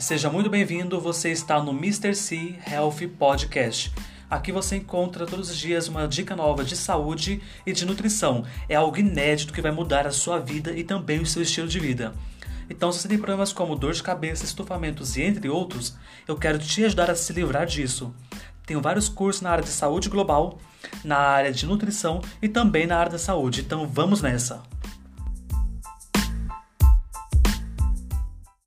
Seja muito bem-vindo, você está no Mr. C Health Podcast. Aqui você encontra todos os dias uma dica nova de saúde e de nutrição. É algo inédito que vai mudar a sua vida e também o seu estilo de vida. Então, se você tem problemas como dor de cabeça, estufamentos e entre outros, eu quero te ajudar a se livrar disso. Tenho vários cursos na área de saúde global, na área de nutrição e também na área da saúde. Então, vamos nessa!